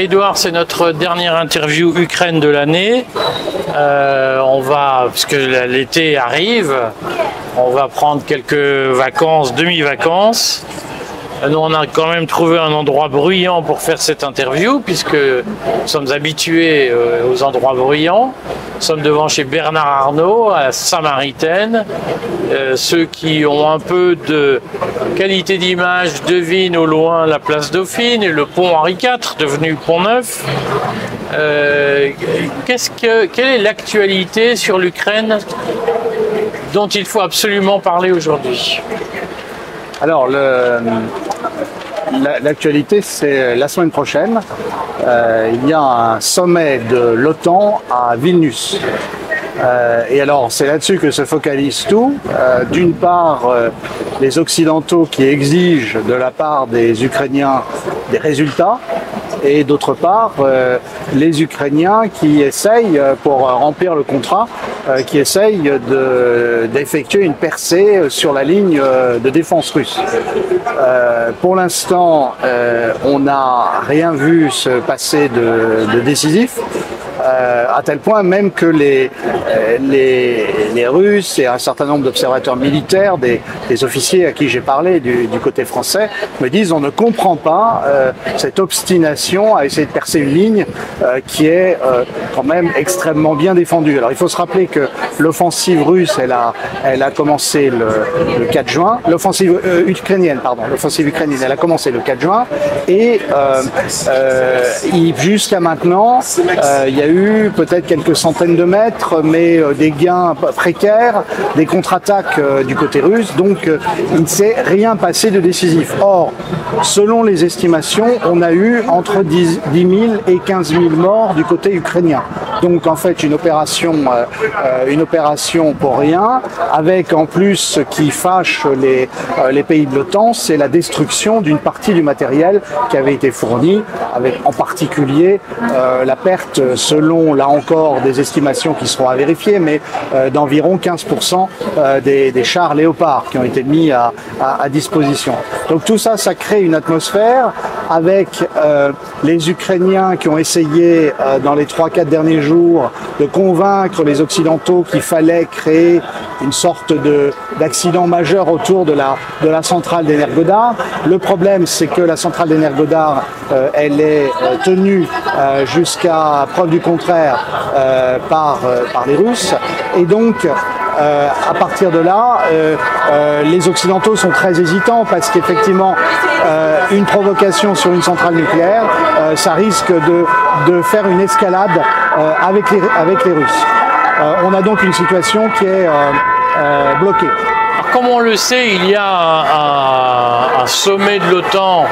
Edouard, c'est notre dernière interview Ukraine de l'année. Euh, on va, puisque l'été arrive, on va prendre quelques vacances, demi-vacances. Nous, on a quand même trouvé un endroit bruyant pour faire cette interview, puisque nous sommes habitués euh, aux endroits bruyants. Nous sommes devant chez Bernard Arnault, à Samaritaine. Euh, ceux qui ont un peu de qualité d'image devinent au loin la place Dauphine et le pont Henri IV, devenu pont Neuf. Euh, que, quelle est l'actualité sur l'Ukraine dont il faut absolument parler aujourd'hui? Alors, l'actualité, c'est la semaine prochaine. Euh, il y a un sommet de l'OTAN à Vilnius. Euh, et alors, c'est là-dessus que se focalise tout. Euh, d'une part, les Occidentaux qui exigent de la part des Ukrainiens des résultats, et d'autre part euh, les Ukrainiens qui essayent, euh, pour remplir le contrat, euh, qui essayent d'effectuer une percée sur la ligne de défense russe. pour l'instant, on n'a rien vu se passer de, de décisif. Euh, à tel point même que les, euh, les, les Russes et un certain nombre d'observateurs militaires, des, des, officiers à qui j'ai parlé du, du, côté français, me disent on ne comprend pas euh, cette obstination à essayer de percer une ligne qui est quand même extrêmement bien défendue. Alors il faut se rappeler que l'offensive russe, elle a, elle a commencé le, le 4 juin, l'offensive ukrainienne, pardon, l'offensive ukrainienne, elle a commencé le 4 juin et jusqu'à maintenant, il y a eu peut-être quelques centaines de mètres, mais euh, des gains précaires, des contre-attaques euh, du côté russe, donc euh, il ne s'est rien passé de décisif. Or, selon les estimations, on a eu entre 10 000 et 15 000 morts du côté ukrainien. Donc en fait une opération, une opération pour rien, avec en plus ce qui fâche les, pays de l'OTAN, c'est la destruction d'une partie du matériel qui avait été fourni, avec en particulier la perte selon là encore des estimations qui seront à vérifier, mais euh, d'environ 15% euh, des, chars léopards qui ont été mis à, disposition. Donc tout ça, ça crée une atmosphère avec euh, les Ukrainiens qui ont essayé dans les 3-4 derniers jours de convaincre les Occidentaux qu'il fallait créer une sorte d'accident majeur autour de la, centrale d'Energodar. Le problème, c'est que la centrale d'Energodar, elle est tenue jusqu'à preuve du contraire par, par les Russes. Et donc, euh, à partir de là, euh, euh, les Occidentaux sont très hésitants parce qu'effectivement, une provocation sur une centrale nucléaire, ça risque de, de, faire une escalade avec, les, avec les Russes. on a donc une situation qui est bloquée. Comme on le sait, il y a un sommet de l'OTAN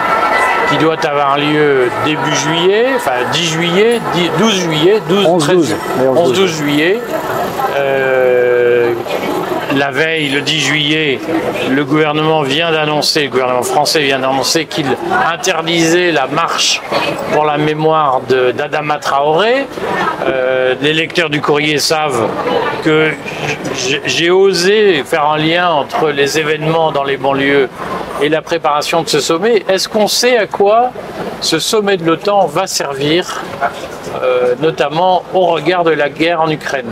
qui doit avoir lieu début juillet, enfin 10 juillet, 10, 12 juillet, 12, 11, 13, 12, 11, 12 juillet. Euh, la veille, le 10 juillet, le gouvernement vient d'annoncer, le gouvernement français vient d'annoncer qu'il interdisait la marche pour la mémoire d'Adama Traoré. Euh, les lecteurs du courrier savent que j'ai osé faire un lien entre les événements dans les banlieues et la préparation de ce sommet. Est-ce qu'on sait à quoi ce sommet de l'OTAN va servir, euh, notamment au regard de la guerre en Ukraine?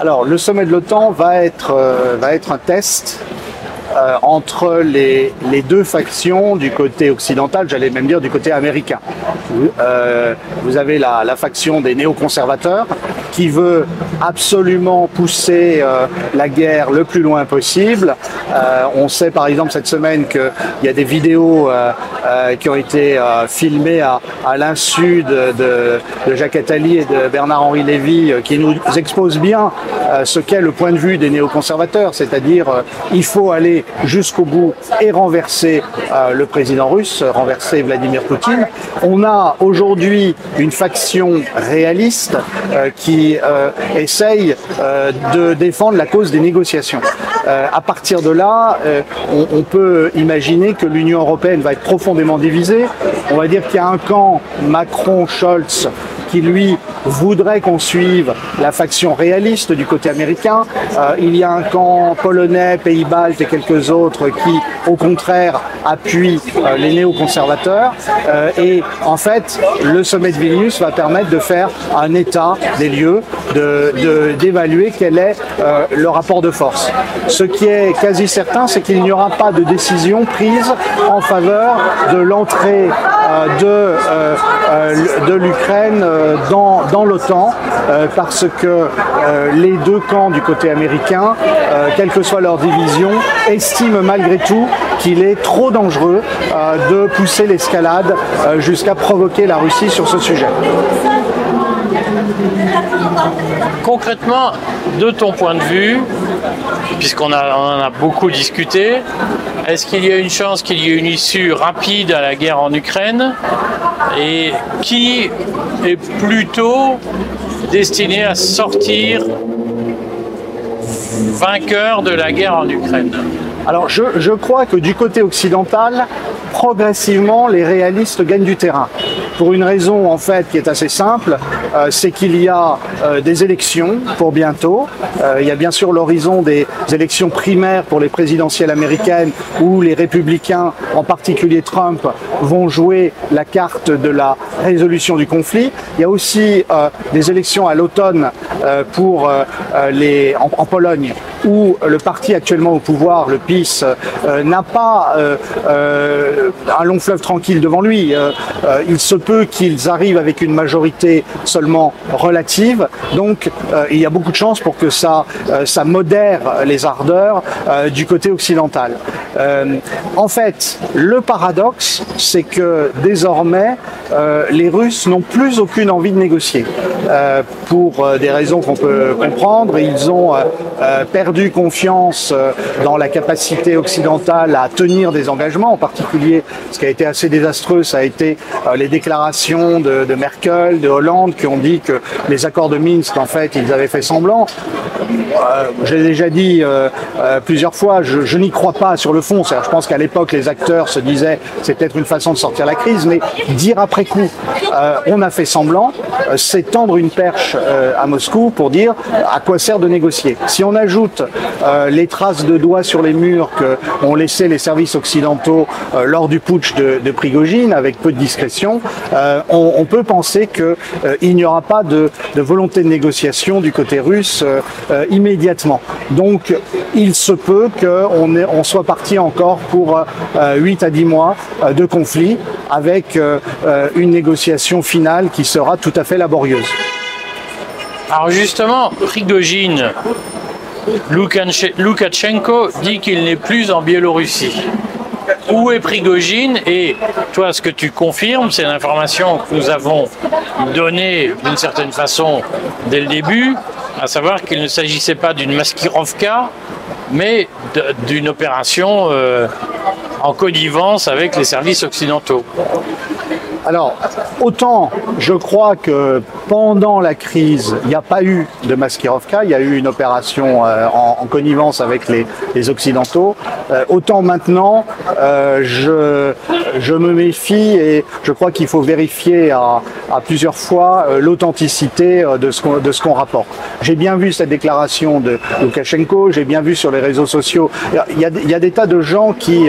Alors, le sommet de l'OTAN va être, euh, va être un test euh, entre les, les, deux factions du côté occidental, j'allais même dire du côté américain. Vous avez la, faction des néoconservateurs qui veut absolument pousser la guerre le plus loin possible. Euh, on sait par exemple cette semaine qu'il y a des vidéos euh, euh qui ont été filmées à, l'insu de, Jacques Attali et de Bernard-Henri Lévy qui nous exposent bien ce qu'est le point de vue des néoconservateurs, c'est-à-dire il faut aller jusqu'au bout et renverser le président russe, renverser Vladimir Poutine. On a aujourd'hui une faction réaliste qui essaye de défendre la cause des négociations. À partir de là, euh, on, on, peut imaginer que l'Union européenne va être profondément divisée. On va dire qu'il y a un camp Macron-Scholz qui lui voudrait qu'on suive la faction réaliste du côté américain. Euh, il y a un camp polonais, pays-baltes et quelques autres qui, au contraire, appuient euh, les néoconservateurs. Euh, et en fait, le sommet de Vilnius va permettre de faire un état des lieux, d'évaluer de, quel est le rapport de force. Ce qui est quasi certain, c'est qu'il n'y aura pas de décision prise en faveur de l'entrée de, de l'Ukraine dans l'OTAN parce que les deux camps du côté américain, quelle que soit leur division, estiment malgré tout qu'il est trop dangereux de pousser l'escalade jusqu'à provoquer la Russie sur ce sujet. Concrètement, de ton point de vue, puisqu'on en a beaucoup discuté, est-ce qu'il y a une chance qu'il y ait une issue rapide à la guerre en Ukraine Et qui est plutôt destiné à sortir vainqueur de la guerre en Ukraine? Alors je, je, crois que du côté occidental, progressivement, les réalistes gagnent du terrain. Pour une raison en fait qui est assez simple, euh, c'est qu'il y a euh, des élections pour bientôt. Euh, il y a bien sûr l'horizon des élections primaires pour les présidentielles américaines où les républicains, en particulier Trump, vont jouer la carte de la résolution du conflit. Il y a aussi des élections à l'automne pour les en, en Pologne où le parti actuellement au pouvoir, le PIS, euh, n'a pas euh, euh, un long fleuve tranquille devant lui. il se peut qu'ils arrivent avec une majorité seulement relative. Donc il y a beaucoup de chances pour que ça, ça modère les ardeurs du côté occidental. en fait, le paradoxe, c'est que désormais, les Russes n'ont plus aucune envie de négocier. pour des raisons qu'on peut comprendre, ils ont perdu confiance euh, dans la capacité occidentale à tenir des engagements, en particulier ce qui a été assez désastreux, ça a été euh, les déclarations de, Merkel, de Hollande, qui ont dit que les accords de Minsk, en fait, ils avaient fait semblant. Euh, J'ai déjà dit plusieurs fois, je, n'y crois pas sur le fond. Je pense qu'à l'époque, les acteurs se disaient c'est peut-être une façon de sortir la crise, mais dire après coup, on a fait semblant, c'est tendre une perche à Moscou pour dire à quoi sert de négocier. Si on ajoute euh, les traces de doigts sur les murs qu'ont laissé les services occidentaux euh, lors du putsch de, de, Prigogine, avec peu de discrétion, euh, on, peut penser qu'il n'y aura pas de, volonté de négociation du côté russe immédiatement. Donc, il se peut qu'on on soit parti encore pour 8 à 10 mois de conflit avec une négociation finale qui sera tout à fait laborieuse. Alors justement, Prigogine, Loukachenko dit qu'il n'est plus en Biélorussie. Où est Prigogine Et toi, ce que tu confirmes, c'est l'information que nous avons donnée d'une certaine façon dès le début, à savoir qu'il ne s'agissait pas d'une maskirovka, mais d'une opération euh, en connivence avec les services occidentaux. Alors, autant je crois que pendant la crise, il n'y a pas eu de Maskirovka, il y a eu une opération euh, en, connivence avec les, Occidentaux. Euh, autant maintenant, euh, je, je me méfie et je crois qu'il faut vérifier à, plusieurs fois l'authenticité de ce qu'on rapporte. J'ai bien vu cette déclaration de Loukachenko, j'ai bien vu sur les réseaux sociaux, il y a, des tas de gens qui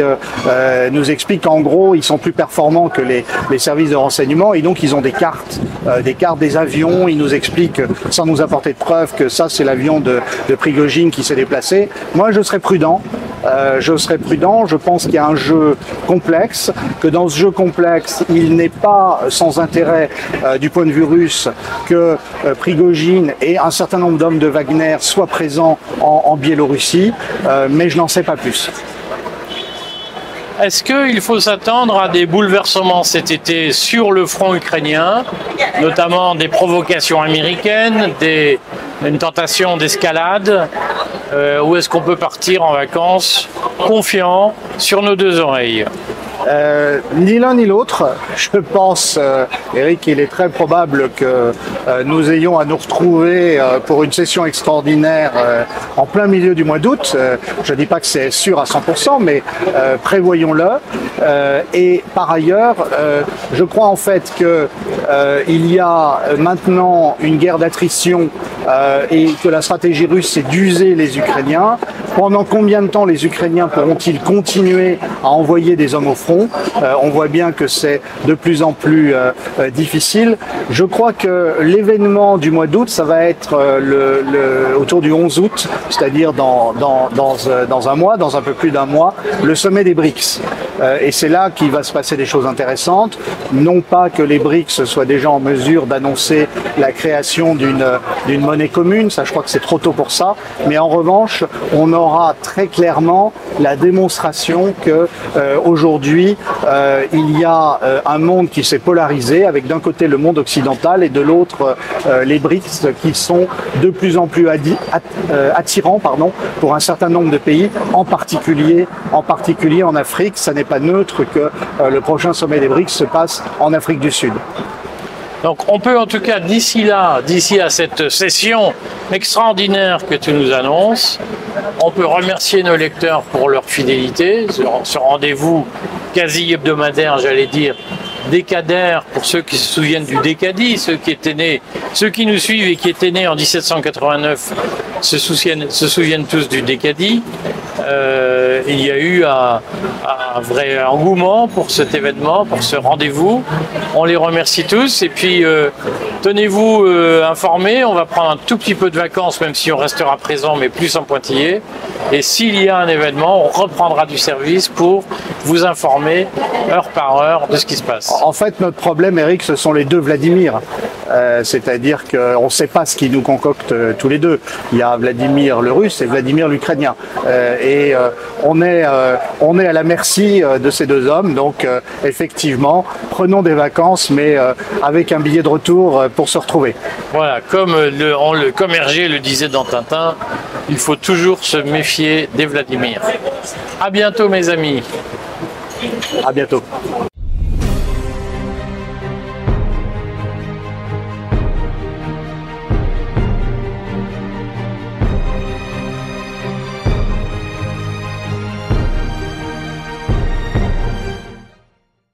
nous expliquent qu'en gros, ils sont plus performants que les, les services de renseignement et donc ils ont des cartes, des cartes des avions. Ils nous expliquent, sans nous apporter de preuves, que ça c'est l'avion de, de Prigogine qui s'est déplacé. Moi je serais prudent. Euh, je serais prudent. Je pense qu'il y a un jeu complexe, que dans ce jeu complexe, il n'est pas sans intérêt euh, du point de vue russe que euh, Prigogine et un certain nombre d'hommes de Wagner soient présents en, Biélorussie, mais je n'en sais pas plus. Est-ce qu'il faut s'attendre à des bouleversements cet été sur le front ukrainien, notamment des provocations américaines, des, une tentation d'escalade, euh, ou est-ce qu'on peut partir en vacances confiant sur nos deux oreilles euh, Ni l'un ni l'autre. Je pense, euh, Eric, il est très probable que nous ayons à nous retrouver pour une session extraordinaire en plein milieu du mois d'août. je ne dis pas que c'est sûr à 100%, mais prévoyons-le. et par ailleurs, je crois en fait qu'il y a maintenant une guerre d'attrition et que la stratégie russe c'est d'user les Ukrainiens. Pendant combien de temps les Ukrainiens pourront-ils continuer à envoyer des hommes au front? Euh, On voit bien que c'est de plus en plus euh, euh, difficile. Je crois que l'événement du mois d'août, ça va être autour du 11 août, c'est-à-dire dans, dans, dans, dans, un mois, dans un peu plus d'un mois, le sommet des BRICS. Et c'est là qu'il va se passer des choses intéressantes. Non pas que les BRICS soient déjà en mesure d'annoncer la création d'une monnaie commune, ça je crois que c'est trop tôt pour ça, mais en revanche, on aura très clairement la démonstration que euh, aujourd'hui euh, il y a euh, un monde qui s'est polarisé avec d'un côté le monde occidental et de l'autre les BRICS qui sont de plus en plus attirants pardon pour un certain nombre de pays en particulier en particulier en Afrique ça pas neutre que le prochain sommet des BRICS se passe en Afrique du Sud. Donc on peut en tout cas d'ici là, d'ici à cette session extraordinaire que tu nous annonces, on peut remercier nos lecteurs pour leur fidélité, ce rendez-vous quasi hebdomadaire, j'allais dire, décadaire pour ceux qui se souviennent du décadi, ceux qui étaient nés, ceux qui nous suivent et qui étaient nés en 1789 se souviennent, se souviennent tous du décadi. Euh, il y a eu un, vrai engouement pour cet événement, pour ce rendez-vous. On les remercie tous et puis euh, tenez-vous euh, informés. On va prendre un tout petit peu de vacances, même si on restera présent, mais plus en pointillé. Et s'il y a un événement, on reprendra du service pour vous informer heure par heure de ce qui se passe. En fait, notre problème, Eric, ce sont les deux Vladimir. C'est-à-dire qu'on ne sait pas ce qui nous concocte tous les deux. Il y a Vladimir le russe et Vladimir l'ukrainien et euh, on, est, euh, on est à la merci euh, de ces deux hommes. Donc effectivement, prenons des vacances, mais avec un billet de retour pour se retrouver. Voilà, comme, le, comme Hergé le disait dans Tintin, il faut toujours se méfier des Vladimir. À bientôt mes amis. À bientôt.